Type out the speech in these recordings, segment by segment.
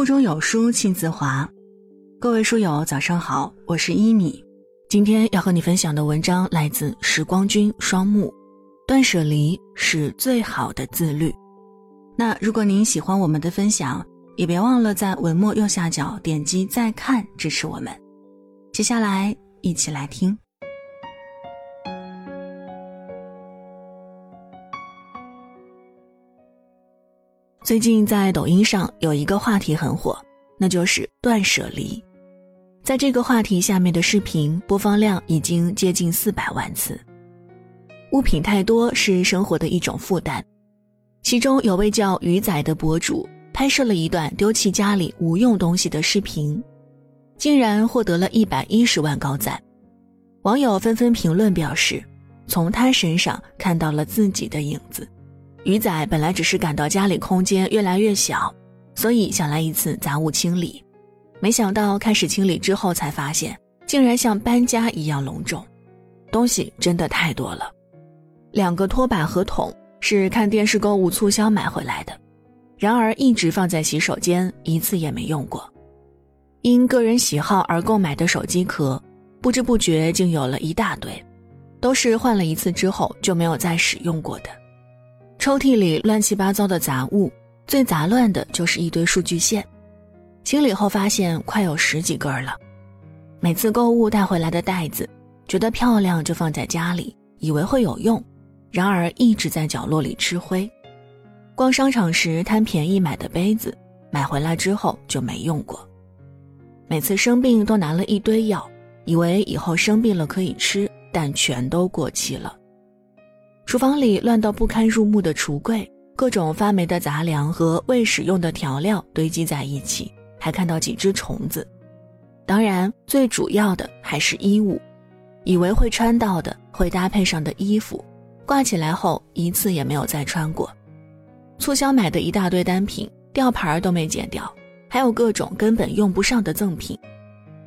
腹中有书气自华，各位书友早上好，我是一米。今天要和你分享的文章来自时光君双木，断舍离是最好的自律。那如果您喜欢我们的分享，也别忘了在文末右下角点击再看支持我们。接下来一起来听。最近在抖音上有一个话题很火，那就是断舍离。在这个话题下面的视频播放量已经接近四百万次。物品太多是生活的一种负担，其中有位叫鱼仔的博主拍摄了一段丢弃家里无用东西的视频，竟然获得了一百一十万高赞。网友纷纷评论表示，从他身上看到了自己的影子。鱼仔本来只是感到家里空间越来越小，所以想来一次杂物清理，没想到开始清理之后才发现，竟然像搬家一样隆重，东西真的太多了。两个拖把和桶是看电视购物促销买回来的，然而一直放在洗手间，一次也没用过。因个人喜好而购买的手机壳，不知不觉竟有了一大堆，都是换了一次之后就没有再使用过的。抽屉里乱七八糟的杂物，最杂乱的就是一堆数据线。清理后发现快有十几根了。每次购物带回来的袋子，觉得漂亮就放在家里，以为会有用，然而一直在角落里吃灰。逛商场时贪便宜买的杯子，买回来之后就没用过。每次生病都拿了一堆药，以为以后生病了可以吃，但全都过期了。厨房里乱到不堪入目的橱柜，各种发霉的杂粮和未使用的调料堆积在一起，还看到几只虫子。当然，最主要的还是衣物，以为会穿到的、会搭配上的衣服，挂起来后一次也没有再穿过。促销买的一大堆单品，吊牌都没剪掉，还有各种根本用不上的赠品。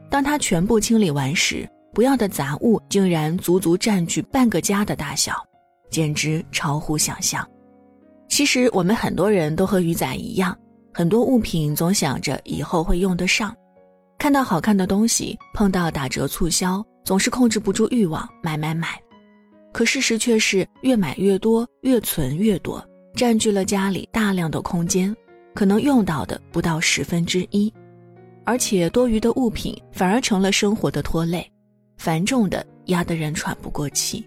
当他全部清理完时，不要的杂物竟然足足占据半个家的大小。简直超乎想象。其实我们很多人都和鱼仔一样，很多物品总想着以后会用得上，看到好看的东西，碰到打折促销，总是控制不住欲望买买买。可事实却是越买越多，越存越多，占据了家里大量的空间，可能用到的不到十分之一，而且多余的物品反而成了生活的拖累，繁重的压得人喘不过气。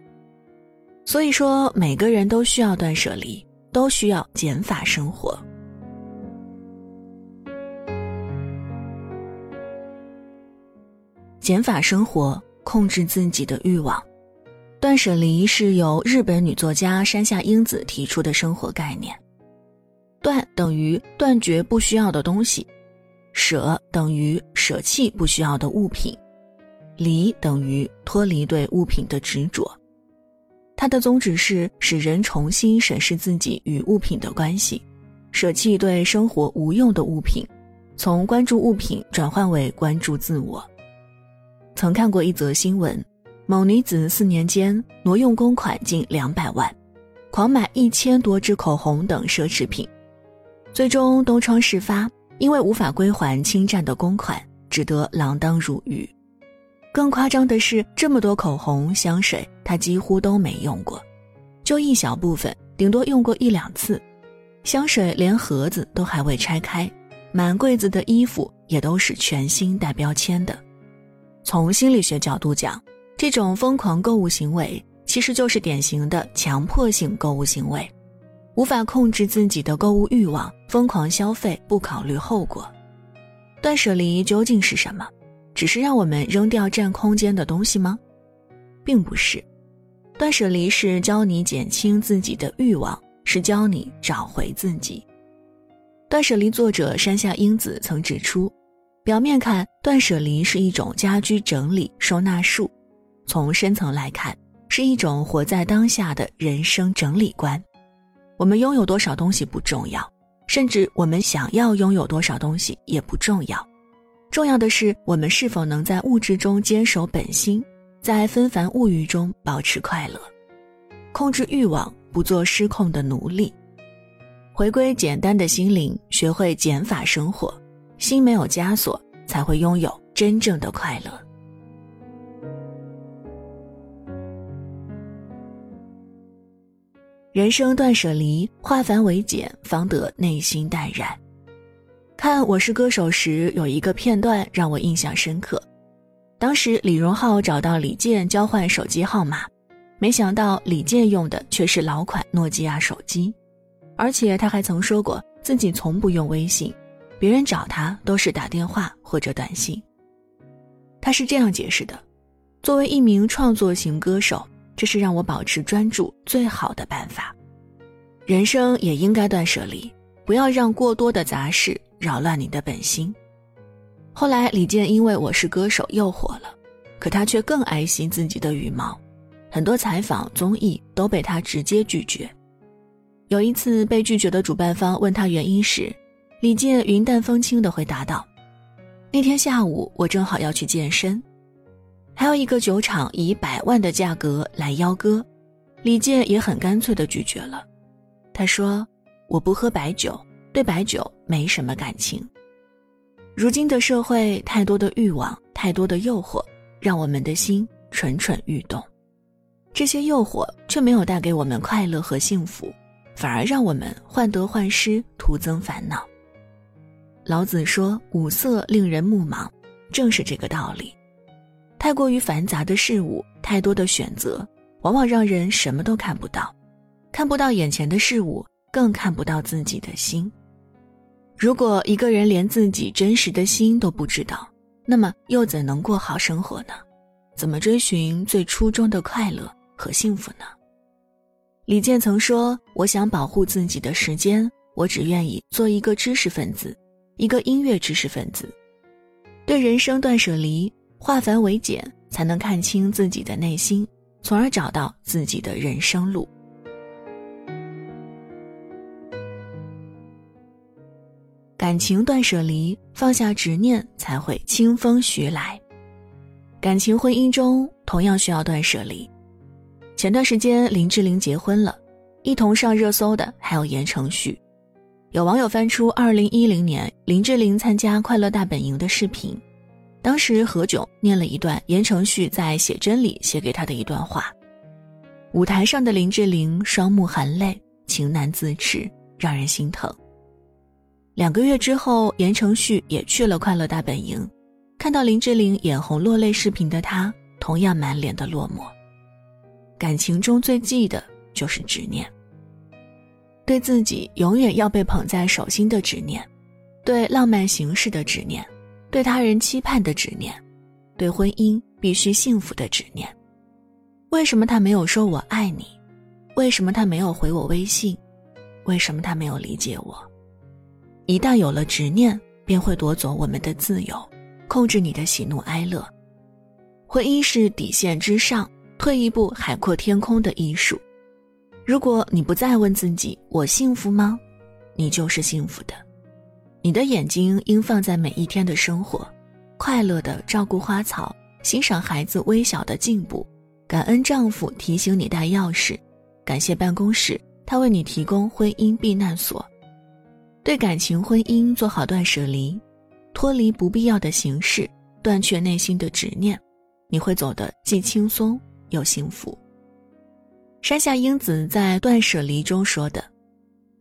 所以说，每个人都需要断舍离，都需要减法生活。减法生活，控制自己的欲望。断舍离是由日本女作家山下英子提出的生活概念。断等于断绝不需要的东西，舍等于舍弃不需要的物品，离等于脱离对物品的执着。他的宗旨是使人重新审视自己与物品的关系，舍弃对生活无用的物品，从关注物品转换为关注自我。曾看过一则新闻，某女子四年间挪用公款近两百万，狂买一千多支口红等奢侈品，最终东窗事发，因为无法归还侵占的公款，只得锒铛入狱。更夸张的是，这么多口红、香水，他几乎都没用过，就一小部分，顶多用过一两次。香水连盒子都还未拆开，满柜子的衣服也都是全新带标签的。从心理学角度讲，这种疯狂购物行为其实就是典型的强迫性购物行为，无法控制自己的购物欲望，疯狂消费，不考虑后果。断舍离究竟是什么？只是让我们扔掉占空间的东西吗？并不是，断舍离是教你减轻自己的欲望，是教你找回自己。断舍离作者山下英子曾指出，表面看断舍离是一种家居整理收纳术，从深层来看，是一种活在当下的人生整理观。我们拥有多少东西不重要，甚至我们想要拥有多少东西也不重要。重要的是，我们是否能在物质中坚守本心，在纷繁物欲中保持快乐，控制欲望，不做失控的奴隶，回归简单的心灵，学会减法生活，心没有枷锁，才会拥有真正的快乐。人生断舍离，化繁为简，方得内心淡然。看《我是歌手》时，有一个片段让我印象深刻。当时李荣浩找到李健交换手机号码，没想到李健用的却是老款诺基亚手机，而且他还曾说过自己从不用微信，别人找他都是打电话或者短信。他是这样解释的：作为一名创作型歌手。这是让我保持专注最好的办法。人生也应该断舍离，不要让过多的杂事扰乱你的本心。后来李健因为我是歌手又火了，可他却更爱惜自己的羽毛，很多采访综艺都被他直接拒绝。有一次被拒绝的主办方问他原因时，李健云淡风轻地回答道：“那天下午我正好要去健身。”还有一个酒厂以百万的价格来邀歌，李健也很干脆的拒绝了。他说：“我不喝白酒，对白酒没什么感情。”如今的社会，太多的欲望，太多的诱惑，让我们的心蠢蠢欲动。这些诱惑却没有带给我们快乐和幸福，反而让我们患得患失，徒增烦恼。老子说：“五色令人目盲”，正是这个道理。太过于繁杂的事物，太多的选择，往往让人什么都看不到，看不到眼前的事物，更看不到自己的心。如果一个人连自己真实的心都不知道，那么又怎能过好生活呢？怎么追寻最初衷的快乐和幸福呢？李健曾说：“我想保护自己的时间，我只愿意做一个知识分子，一个音乐知识分子。”对人生断舍离。化繁为简，才能看清自己的内心，从而找到自己的人生路。感情断舍离，放下执念，才会清风徐来。感情婚姻中同样需要断舍离。前段时间林志玲结婚了，一同上热搜的还有言承旭。有网友翻出二零一零年林志玲参加《快乐大本营》的视频。当时何炅念了一段言承旭在《写真》里写给他的一段话，舞台上的林志玲双目含泪，情难自持，让人心疼。两个月之后，言承旭也去了《快乐大本营》，看到林志玲眼红落泪视频的他，同样满脸的落寞。感情中最忌的就是执念，对自己永远要被捧在手心的执念，对浪漫形式的执念。对他人期盼的执念，对婚姻必须幸福的执念。为什么他没有说我爱你？为什么他没有回我微信？为什么他没有理解我？一旦有了执念，便会夺走我们的自由，控制你的喜怒哀乐。婚姻是底线之上，退一步海阔天空的艺术。如果你不再问自己“我幸福吗”，你就是幸福的。你的眼睛应放在每一天的生活，快乐的照顾花草，欣赏孩子微小的进步，感恩丈夫提醒你带钥匙，感谢办公室他为你提供婚姻避难所。对感情婚姻做好断舍离，脱离不必要的形式，断却内心的执念，你会走得既轻松又幸福。山下英子在《断舍离》中说的：“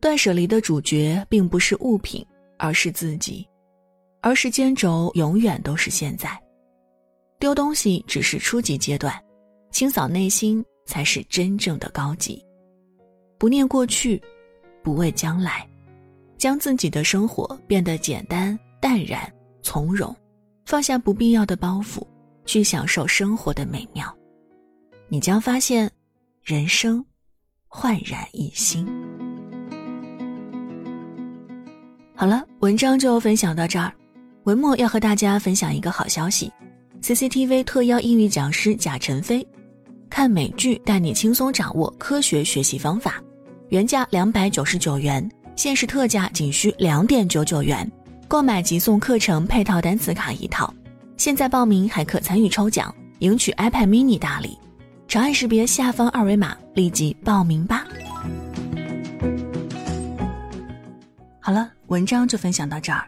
断舍离的主角并不是物品。”而是自己，而时间轴永远都是现在。丢东西只是初级阶段，清扫内心才是真正的高级。不念过去，不畏将来，将自己的生活变得简单、淡然、从容，放下不必要的包袱，去享受生活的美妙，你将发现，人生焕然一新。好了，文章就分享到这儿。文末要和大家分享一个好消息：CCTV 特邀英语讲师贾晨飞，看美剧带你轻松掌握科学学习方法，原价两百九十九元，限时特价仅需两点九九元，购买即送课程配套单词卡一套。现在报名还可参与抽奖，赢取 iPad mini 大礼。长按识别下方二维码，立即报名吧。好了。文章就分享到这儿，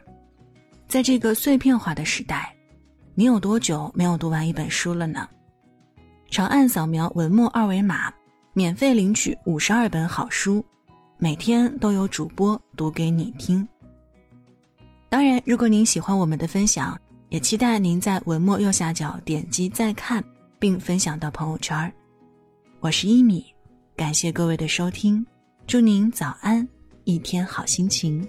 在这个碎片化的时代，你有多久没有读完一本书了呢？长按扫描文末二维码，免费领取五十二本好书，每天都有主播读给你听。当然，如果您喜欢我们的分享，也期待您在文末右下角点击再看，并分享到朋友圈。我是一米，感谢各位的收听，祝您早安，一天好心情。